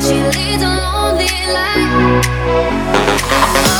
She leads a lonely life.